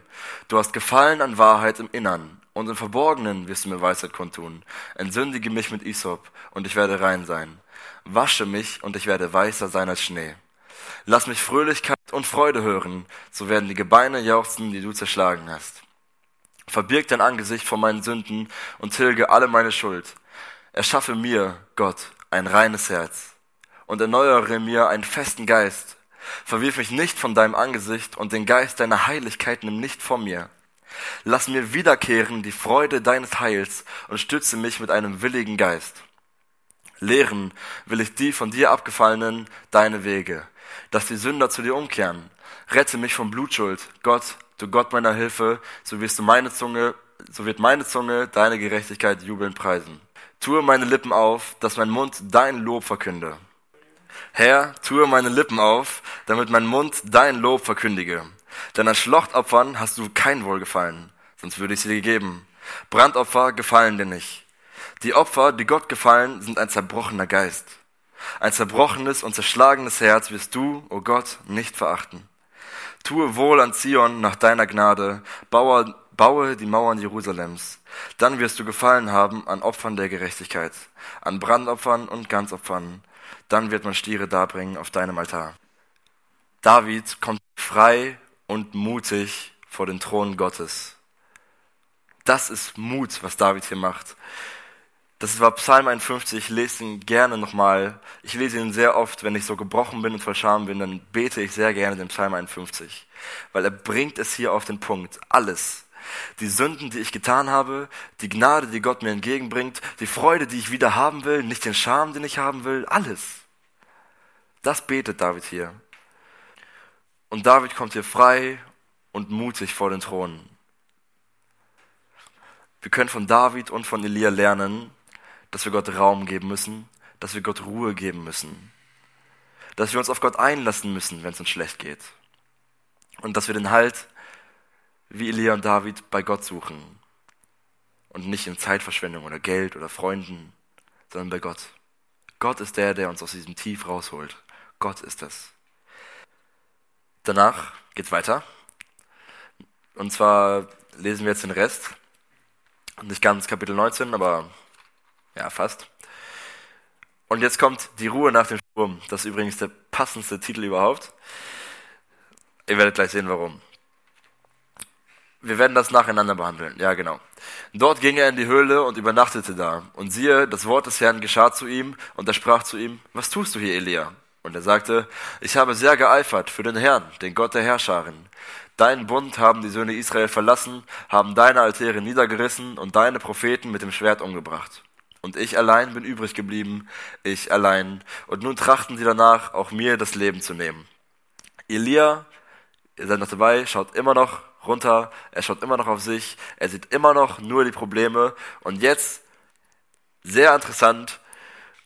du hast Gefallen an Wahrheit im Innern, und im Verborgenen wirst du mir Weisheit kundtun. Entsündige mich mit Isop, und ich werde rein sein. Wasche mich, und ich werde weißer sein als Schnee. Lass mich Fröhlichkeit und Freude hören, so werden die Gebeine jauchzen, die du zerschlagen hast. Verbirg dein Angesicht vor meinen Sünden und tilge alle meine Schuld. Erschaffe mir, Gott, ein reines Herz und erneuere mir einen festen Geist. Verwirf mich nicht von deinem Angesicht und den Geist deiner Heiligkeit nimm nicht von mir. Lass mir wiederkehren die Freude deines Heils und stütze mich mit einem willigen Geist. Lehren will ich die von dir abgefallenen deine Wege dass die Sünder zu dir umkehren. Rette mich von Blutschuld. Gott, du Gott meiner Hilfe, so wirst du meine Zunge, so wird meine Zunge deine Gerechtigkeit jubelnd preisen. Tue meine Lippen auf, dass mein Mund dein Lob verkünde. Herr, tue meine Lippen auf, damit mein Mund dein Lob verkündige. Denn an Schlachtopfern hast du kein Wohlgefallen, sonst würde ich sie dir geben. Brandopfer gefallen dir nicht. Die Opfer, die Gott gefallen, sind ein zerbrochener Geist. Ein zerbrochenes und zerschlagenes Herz wirst du, o oh Gott, nicht verachten. Tue wohl an Zion nach deiner Gnade, baue, baue die Mauern Jerusalems. Dann wirst du gefallen haben an Opfern der Gerechtigkeit, an Brandopfern und Ganzopfern. Dann wird man Stiere darbringen auf deinem Altar. David kommt frei und mutig vor den Thron Gottes. Das ist Mut, was David hier macht. Das war Psalm 51, ich lese ihn gerne nochmal. Ich lese ihn sehr oft, wenn ich so gebrochen bin und voll Scham bin, dann bete ich sehr gerne den Psalm 51. Weil er bringt es hier auf den Punkt. Alles. Die Sünden, die ich getan habe, die Gnade, die Gott mir entgegenbringt, die Freude, die ich wieder haben will, nicht den Scham, den ich haben will, alles. Das betet David hier. Und David kommt hier frei und mutig vor den Thron. Wir können von David und von Elia lernen, dass wir Gott Raum geben müssen, dass wir Gott Ruhe geben müssen, dass wir uns auf Gott einlassen müssen, wenn es uns schlecht geht. Und dass wir den Halt, wie Elia und David, bei Gott suchen. Und nicht in Zeitverschwendung oder Geld oder Freunden, sondern bei Gott. Gott ist der, der uns aus diesem Tief rausholt. Gott ist das. Danach geht's weiter. Und zwar lesen wir jetzt den Rest. Nicht ganz Kapitel 19, aber ja, fast. Und jetzt kommt die Ruhe nach dem Sturm. Das ist übrigens der passendste Titel überhaupt. Ihr werdet gleich sehen, warum. Wir werden das nacheinander behandeln. Ja, genau. Dort ging er in die Höhle und übernachtete da. Und siehe, das Wort des Herrn geschah zu ihm, und er sprach zu ihm, was tust du hier, Elia? Und er sagte, ich habe sehr geeifert für den Herrn, den Gott der Herrscharen. Deinen Bund haben die Söhne Israel verlassen, haben deine Altäre niedergerissen und deine Propheten mit dem Schwert umgebracht. Und ich allein bin übrig geblieben, ich allein. Und nun trachten sie danach, auch mir das Leben zu nehmen. Elia, ihr seid noch dabei, schaut immer noch runter, er schaut immer noch auf sich, er sieht immer noch nur die Probleme. Und jetzt, sehr interessant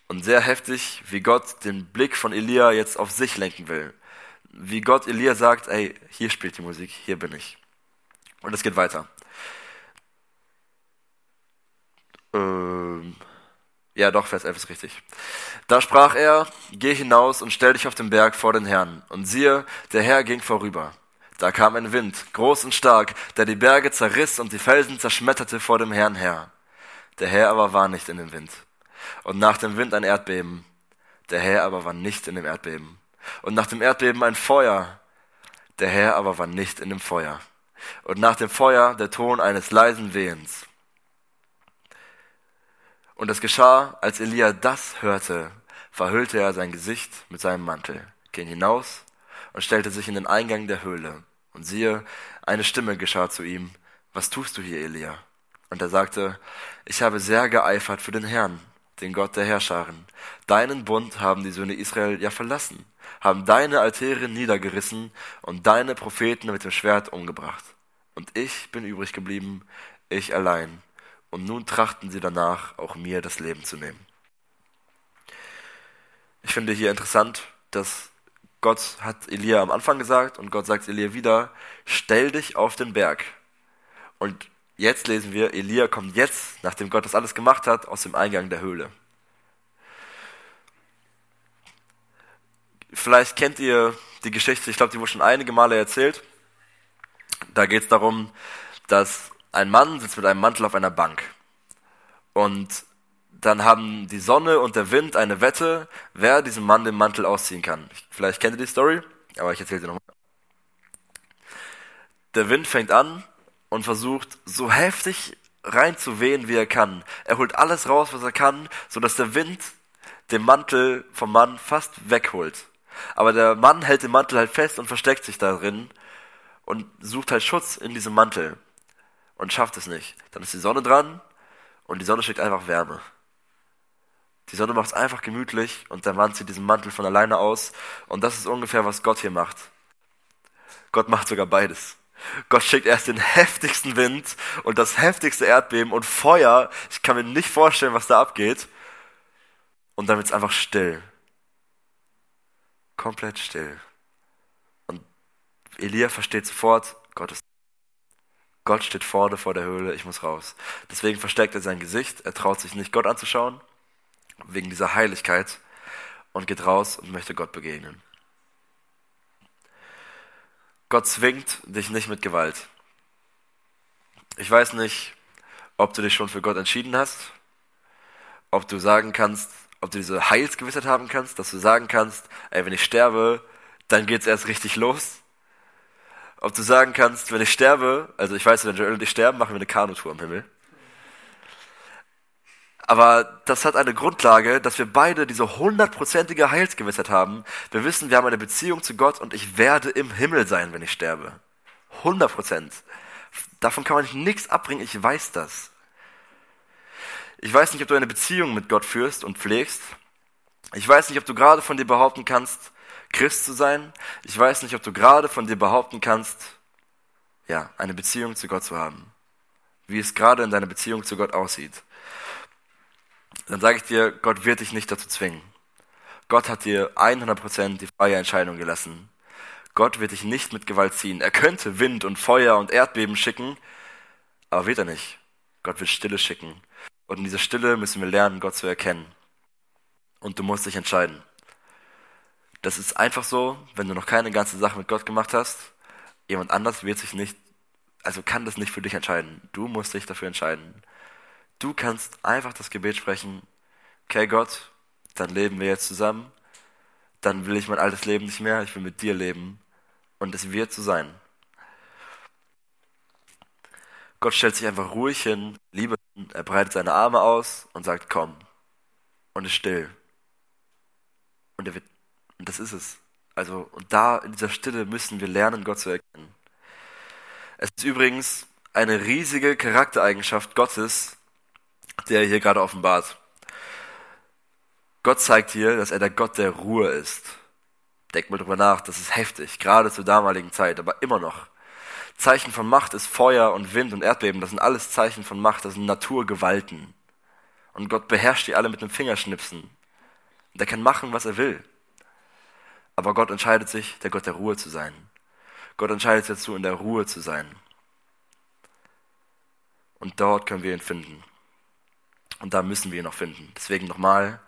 und sehr heftig, wie Gott den Blick von Elia jetzt auf sich lenken will. Wie Gott Elia sagt, ey, hier spielt die Musik, hier bin ich. Und es geht weiter. Ähm, ja, doch, Vers 11 ist richtig. Da sprach er, geh hinaus und stell dich auf den Berg vor den Herrn. Und siehe, der Herr ging vorüber. Da kam ein Wind, groß und stark, der die Berge zerriss und die Felsen zerschmetterte vor dem Herrn her. Der Herr aber war nicht in dem Wind. Und nach dem Wind ein Erdbeben. Der Herr aber war nicht in dem Erdbeben. und nach dem Erdbeben ein Feuer. Der Herr aber war nicht in dem Feuer. Und nach dem Feuer der Ton eines leisen Wehens. Und es geschah, als Elia das hörte, verhüllte er sein Gesicht mit seinem Mantel, ging hinaus und stellte sich in den Eingang der Höhle. Und siehe, eine Stimme geschah zu ihm, was tust du hier, Elia? Und er sagte, ich habe sehr geeifert für den Herrn, den Gott der Herrscharen. Deinen Bund haben die Söhne Israel ja verlassen, haben deine Altäre niedergerissen und deine Propheten mit dem Schwert umgebracht. Und ich bin übrig geblieben, ich allein. Und nun trachten sie danach, auch mir das Leben zu nehmen. Ich finde hier interessant, dass Gott hat Elia am Anfang gesagt und Gott sagt Elia wieder, stell dich auf den Berg. Und jetzt lesen wir, Elia kommt jetzt, nachdem Gott das alles gemacht hat, aus dem Eingang der Höhle. Vielleicht kennt ihr die Geschichte, ich glaube, die wurde schon einige Male erzählt. Da geht es darum, dass ein Mann sitzt mit einem Mantel auf einer Bank. Und dann haben die Sonne und der Wind eine Wette, wer diesem Mann den Mantel ausziehen kann. Vielleicht kennt ihr die Story, aber ich erzähle sie nochmal. Der Wind fängt an und versucht so heftig reinzuwehen, wie er kann. Er holt alles raus, was er kann, so dass der Wind den Mantel vom Mann fast wegholt. Aber der Mann hält den Mantel halt fest und versteckt sich darin und sucht halt Schutz in diesem Mantel und schafft es nicht. Dann ist die Sonne dran und die Sonne schickt einfach Wärme. Die Sonne macht es einfach gemütlich und der Mann zieht diesen Mantel von alleine aus. Und das ist ungefähr, was Gott hier macht. Gott macht sogar beides. Gott schickt erst den heftigsten Wind und das heftigste Erdbeben und Feuer. Ich kann mir nicht vorstellen, was da abgeht. Und dann wird es einfach still. Komplett still. Und Elia versteht sofort, Gott ist Gott steht vorne vor der Höhle, ich muss raus. Deswegen versteckt er sein Gesicht, er traut sich nicht, Gott anzuschauen wegen dieser Heiligkeit und geht raus und möchte Gott begegnen. Gott zwingt dich nicht mit Gewalt. Ich weiß nicht, ob du dich schon für Gott entschieden hast, ob du sagen kannst, ob du diese Heilsgewissheit haben kannst, dass du sagen kannst, ey, wenn ich sterbe, dann geht's erst richtig los. Ob du sagen kannst, wenn ich sterbe, also ich weiß, wenn Joel und ich sterben, machen wir eine Kanutour im Himmel. Aber das hat eine Grundlage, dass wir beide diese hundertprozentige Heilsgewissheit haben. Wir wissen, wir haben eine Beziehung zu Gott und ich werde im Himmel sein, wenn ich sterbe. 100 Prozent. Davon kann man nichts abbringen, ich weiß das. Ich weiß nicht, ob du eine Beziehung mit Gott führst und pflegst. Ich weiß nicht, ob du gerade von dir behaupten kannst, Christ zu sein. Ich weiß nicht, ob du gerade von dir behaupten kannst, ja, eine Beziehung zu Gott zu haben. Wie es gerade in deiner Beziehung zu Gott aussieht dann sage ich dir, Gott wird dich nicht dazu zwingen. Gott hat dir 100% die freie Entscheidung gelassen. Gott wird dich nicht mit Gewalt ziehen. Er könnte Wind und Feuer und Erdbeben schicken, aber wird er nicht. Gott wird Stille schicken. Und in dieser Stille müssen wir lernen, Gott zu erkennen. Und du musst dich entscheiden. Das ist einfach so, wenn du noch keine ganze Sache mit Gott gemacht hast, jemand anders wird sich nicht, also kann das nicht für dich entscheiden. Du musst dich dafür entscheiden. Du kannst einfach das Gebet sprechen, okay Gott, dann leben wir jetzt zusammen, dann will ich mein altes Leben nicht mehr, ich will mit dir leben und es wird so sein. Gott stellt sich einfach ruhig hin, Liebe, er breitet seine Arme aus und sagt, komm. Und ist still. Und er wird, und das ist es. Also, und da in dieser Stille müssen wir lernen, Gott zu erkennen. Es ist übrigens eine riesige Charaktereigenschaft Gottes, der hier gerade offenbart. Gott zeigt hier, dass er der Gott der Ruhe ist. Denk mal drüber nach, das ist heftig, gerade zur damaligen Zeit, aber immer noch. Zeichen von Macht ist Feuer und Wind und Erdbeben, das sind alles Zeichen von Macht, das sind Naturgewalten. Und Gott beherrscht die alle mit dem Fingerschnipsen. Und er kann machen, was er will. Aber Gott entscheidet sich, der Gott der Ruhe zu sein. Gott entscheidet sich dazu, in der Ruhe zu sein. Und dort können wir ihn finden. Und da müssen wir ihn noch finden. Deswegen nochmal,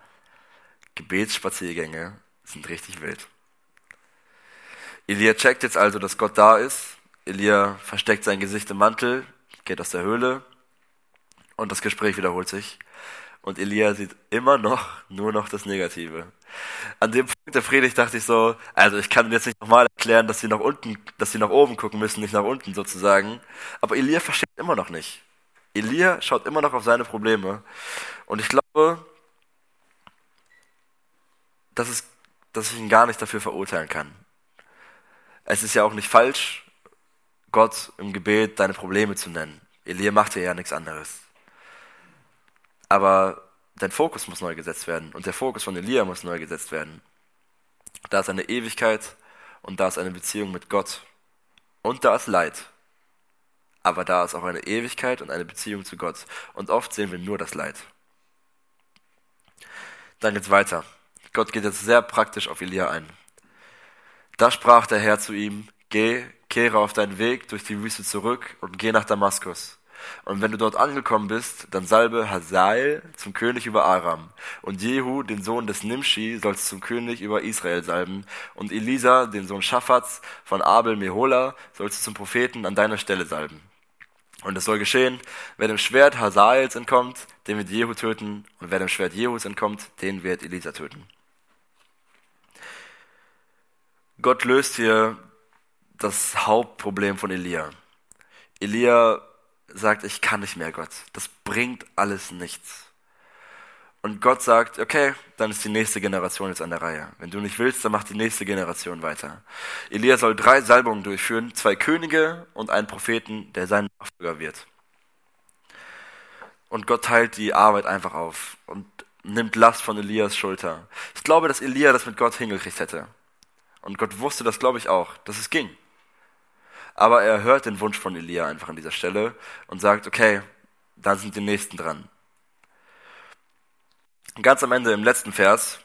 Gebetsspaziergänge sind richtig wild. Elia checkt jetzt also, dass Gott da ist. Elia versteckt sein Gesicht im Mantel, geht aus der Höhle und das Gespräch wiederholt sich. Und Elia sieht immer noch nur noch das Negative. An dem Punkt der Predigt dachte ich so, also ich kann jetzt nicht nochmal erklären, dass sie nach unten, dass sie nach oben gucken müssen, nicht nach unten sozusagen. Aber Elia versteht immer noch nicht. Elia schaut immer noch auf seine Probleme. Und ich glaube, dass, es, dass ich ihn gar nicht dafür verurteilen kann. Es ist ja auch nicht falsch, Gott im Gebet deine Probleme zu nennen. Elia machte ja nichts anderes. Aber dein Fokus muss neu gesetzt werden und der Fokus von Elia muss neu gesetzt werden. Da ist eine Ewigkeit und da ist eine Beziehung mit Gott und da ist Leid. Aber da ist auch eine Ewigkeit und eine Beziehung zu Gott. Und oft sehen wir nur das Leid. Dann geht's weiter. Gott geht jetzt sehr praktisch auf Elia ein. Da sprach der Herr zu ihm, geh, kehre auf deinen Weg durch die Wüste zurück und geh nach Damaskus. Und wenn du dort angekommen bist, dann salbe Hazael zum König über Aram. Und Jehu, den Sohn des Nimshi, sollst zum König über Israel salben. Und Elisa, den Sohn Schaffats von Abel Mehola, sollst du zum Propheten an deiner Stelle salben. Und es soll geschehen, wer dem Schwert Hazaels entkommt, den wird Jehu töten. Und wer dem Schwert Jehus entkommt, den wird Elisa töten. Gott löst hier das Hauptproblem von Elia. Elia sagt, ich kann nicht mehr, Gott. Das bringt alles nichts. Und Gott sagt, okay, dann ist die nächste Generation jetzt an der Reihe. Wenn du nicht willst, dann macht die nächste Generation weiter. Elia soll drei Salbungen durchführen, zwei Könige und einen Propheten, der sein Nachfolger wird. Und Gott teilt die Arbeit einfach auf und nimmt Last von Elias Schulter. Ich glaube, dass Elia das mit Gott hingekriegt hätte. Und Gott wusste das, glaube ich, auch, dass es ging. Aber er hört den Wunsch von Elia einfach an dieser Stelle und sagt, okay, dann sind die Nächsten dran. Ganz am Ende im letzten Vers,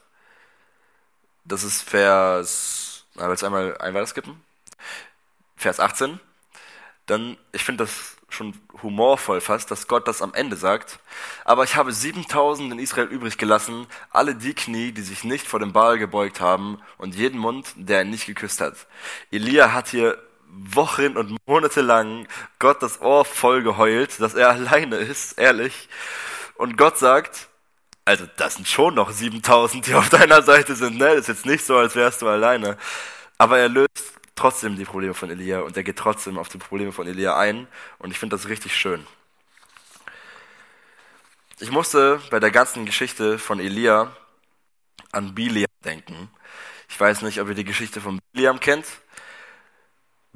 das ist Vers, na, willst du einmal ein skippen? Vers 18. Dann, ich finde das schon humorvoll fast, dass Gott das am Ende sagt. Aber ich habe 7000 in Israel übrig gelassen, alle die Knie, die sich nicht vor dem Baal gebeugt haben und jeden Mund, der ihn nicht geküsst hat. Elia hat hier Wochen und Monate lang Gott das Ohr voll geheult, dass er alleine ist, ehrlich. Und Gott sagt, also das sind schon noch 7000, die auf deiner Seite sind, ne? Das ist jetzt nicht so, als wärst du alleine. Aber er löst trotzdem die Probleme von Elia und er geht trotzdem auf die Probleme von Elia ein und ich finde das richtig schön. Ich musste bei der ganzen Geschichte von Elia an Biliam denken. Ich weiß nicht, ob ihr die Geschichte von Biliam kennt.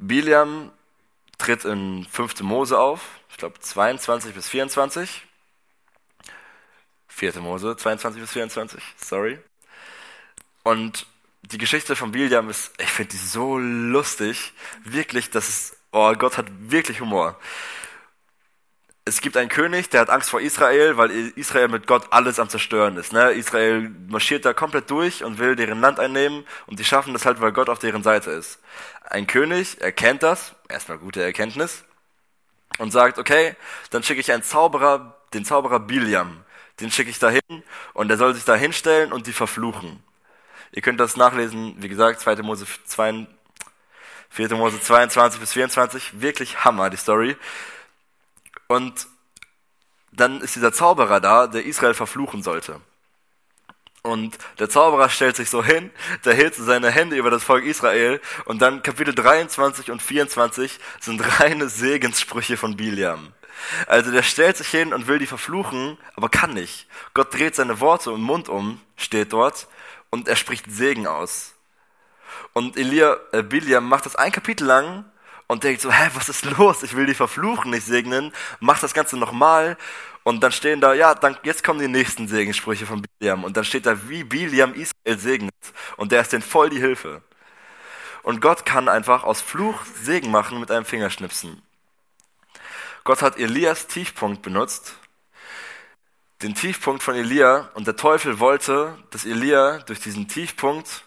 Biliam tritt in 5. Mose auf, ich glaube 22 bis 24. 4. Mose, 22 bis 24, sorry. Und die Geschichte von Biliam ist, ich finde die so lustig. Wirklich, das ist, oh, Gott hat wirklich Humor. Es gibt einen König, der hat Angst vor Israel, weil Israel mit Gott alles am Zerstören ist. Ne? Israel marschiert da komplett durch und will deren Land einnehmen und die schaffen das halt, weil Gott auf deren Seite ist. Ein König erkennt das, erstmal gute Erkenntnis, und sagt, okay, dann schicke ich einen Zauberer, den Zauberer Biliam, den schicke ich dahin und der soll sich da hinstellen und die verfluchen. Ihr könnt das nachlesen, wie gesagt, 2. Mose 2, 4. Mose 22 bis 24. Wirklich Hammer, die Story. Und dann ist dieser Zauberer da, der Israel verfluchen sollte. Und der Zauberer stellt sich so hin, der hält seine Hände über das Volk Israel und dann Kapitel 23 und 24 sind reine Segenssprüche von Biliam. Also der stellt sich hin und will die verfluchen, aber kann nicht. Gott dreht seine Worte im Mund um, steht dort, und er spricht Segen aus. Und Elia, äh, Biliam macht das ein Kapitel lang und denkt so, hä, was ist los? Ich will die verfluchen, nicht segnen. Macht das Ganze nochmal und dann stehen da, ja, dann, jetzt kommen die nächsten Segenssprüche von Biliam und dann steht da, wie Biliam Israel segnet und der ist denen voll die Hilfe. Und Gott kann einfach aus Fluch Segen machen mit einem Fingerschnipsen. Gott hat Elias Tiefpunkt benutzt den Tiefpunkt von Elia und der Teufel wollte, dass Elia durch diesen Tiefpunkt,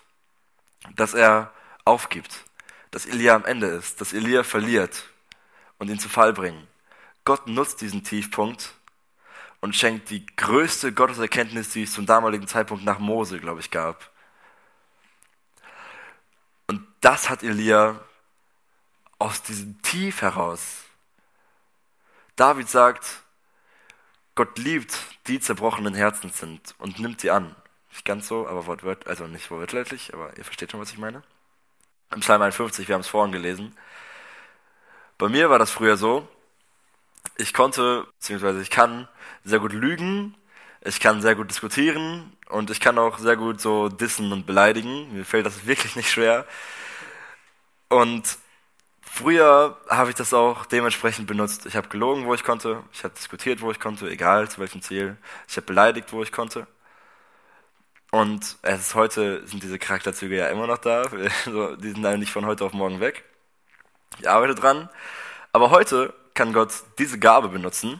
dass er aufgibt, dass Elia am Ende ist, dass Elia verliert und ihn zu Fall bringen. Gott nutzt diesen Tiefpunkt und schenkt die größte Gotteserkenntnis, die es zum damaligen Zeitpunkt nach Mose, glaube ich, gab. Und das hat Elia aus diesem Tief heraus. David sagt, Gott liebt, die zerbrochenen Herzen sind und nimmt sie an. Nicht ganz so, aber wortwörtlich, also nicht wortwörtlich, aber ihr versteht schon, was ich meine. Im Psalm 51, wir haben es vorhin gelesen. Bei mir war das früher so, ich konnte, beziehungsweise ich kann sehr gut lügen, ich kann sehr gut diskutieren und ich kann auch sehr gut so dissen und beleidigen. Mir fällt das wirklich nicht schwer. Und früher habe ich das auch dementsprechend benutzt. Ich habe gelogen, wo ich konnte. Ich habe diskutiert, wo ich konnte, egal zu welchem Ziel. Ich habe beleidigt, wo ich konnte. Und es ist heute sind diese Charakterzüge ja immer noch da. die sind eigentlich von heute auf morgen weg. Ich arbeite dran. Aber heute kann Gott diese Gabe benutzen,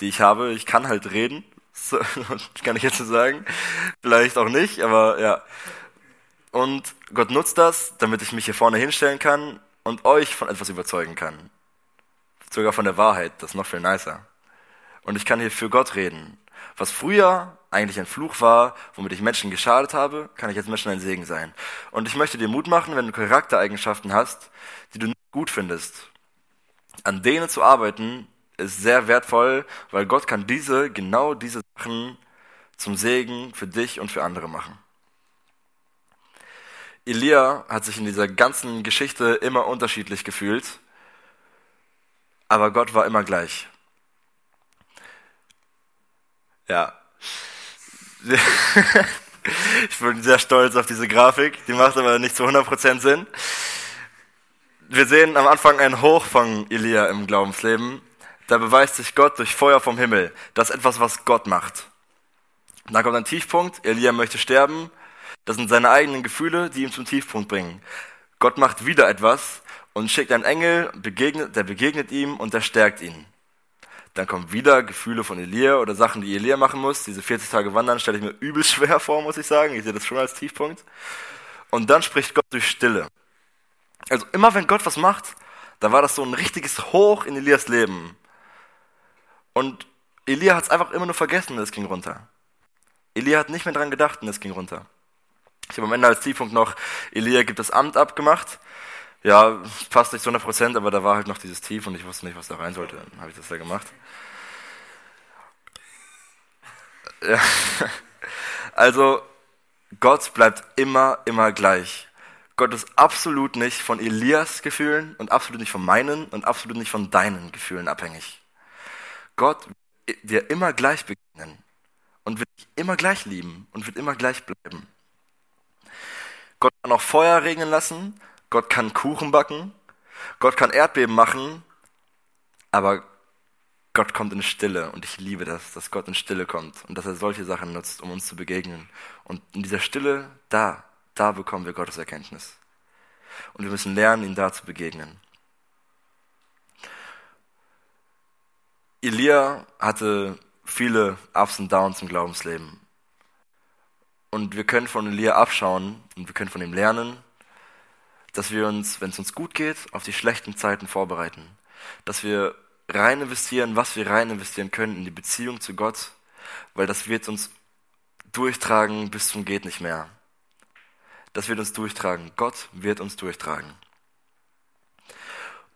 die ich habe. Ich kann halt reden. So, kann ich jetzt so sagen. Vielleicht auch nicht, aber ja. Und Gott nutzt das, damit ich mich hier vorne hinstellen kann und euch von etwas überzeugen kann. Sogar von der Wahrheit, das ist noch viel nicer. Und ich kann hier für Gott reden. Was früher eigentlich ein Fluch war, womit ich Menschen geschadet habe, kann ich jetzt Menschen ein Segen sein. Und ich möchte dir Mut machen, wenn du Charaktereigenschaften hast, die du nicht gut findest, an denen zu arbeiten, ist sehr wertvoll, weil Gott kann diese, genau diese Sachen zum Segen für dich und für andere machen. Elia hat sich in dieser ganzen Geschichte immer unterschiedlich gefühlt, aber Gott war immer gleich. Ja. ich bin sehr stolz auf diese Grafik, die macht aber nicht zu 100% Sinn. Wir sehen am Anfang einen Hoch von Elia im Glaubensleben. Da beweist sich Gott durch Feuer vom Himmel. Das ist etwas, was Gott macht. Dann kommt ein Tiefpunkt. Elia möchte sterben. Das sind seine eigenen Gefühle, die ihn zum Tiefpunkt bringen. Gott macht wieder etwas und schickt einen Engel, der begegnet ihm und der stärkt ihn. Dann kommen wieder Gefühle von Elia oder Sachen, die Elia machen muss. Diese 40 Tage Wandern stelle ich mir übel schwer vor, muss ich sagen. Ich sehe das schon als Tiefpunkt. Und dann spricht Gott durch Stille. Also immer wenn Gott was macht, da war das so ein richtiges Hoch in Elias Leben. Und Elia hat es einfach immer nur vergessen und es ging runter. Elia hat nicht mehr dran gedacht und es ging runter. Ich habe am Ende als Tiefpunkt noch, Elia gibt das Amt abgemacht. Ja, passt nicht zu 100 Prozent, aber da war halt noch dieses Tief und ich wusste nicht, was da rein sollte. Dann habe ich das da gemacht. Ja. Also, Gott bleibt immer, immer gleich. Gott ist absolut nicht von Elias Gefühlen und absolut nicht von meinen und absolut nicht von deinen Gefühlen abhängig. Gott wird dir immer gleich begegnen und wird dich immer gleich lieben und wird immer gleich bleiben. Gott kann auch Feuer regnen lassen, Gott kann Kuchen backen, Gott kann Erdbeben machen, aber Gott kommt in Stille und ich liebe das, dass Gott in Stille kommt und dass er solche Sachen nutzt, um uns zu begegnen. Und in dieser Stille, da da bekommen wir Gottes Erkenntnis. Und wir müssen lernen, ihm da zu begegnen. Elia hatte viele Ups und Downs im Glaubensleben. Und wir können von Elia abschauen und wir können von ihm lernen, dass wir uns, wenn es uns gut geht, auf die schlechten Zeiten vorbereiten. Dass wir rein investieren, was wir rein investieren können in die Beziehung zu Gott, weil das wird uns durchtragen bis zum geht nicht mehr. Das wird uns durchtragen. Gott wird uns durchtragen.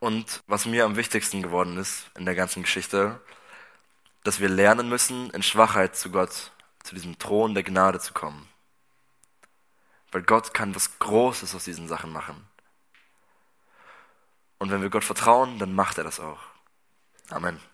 Und was mir am wichtigsten geworden ist in der ganzen Geschichte, dass wir lernen müssen, in Schwachheit zu Gott, zu diesem Thron der Gnade zu kommen. Weil Gott kann was Großes aus diesen Sachen machen. Und wenn wir Gott vertrauen, dann macht er das auch. Amen.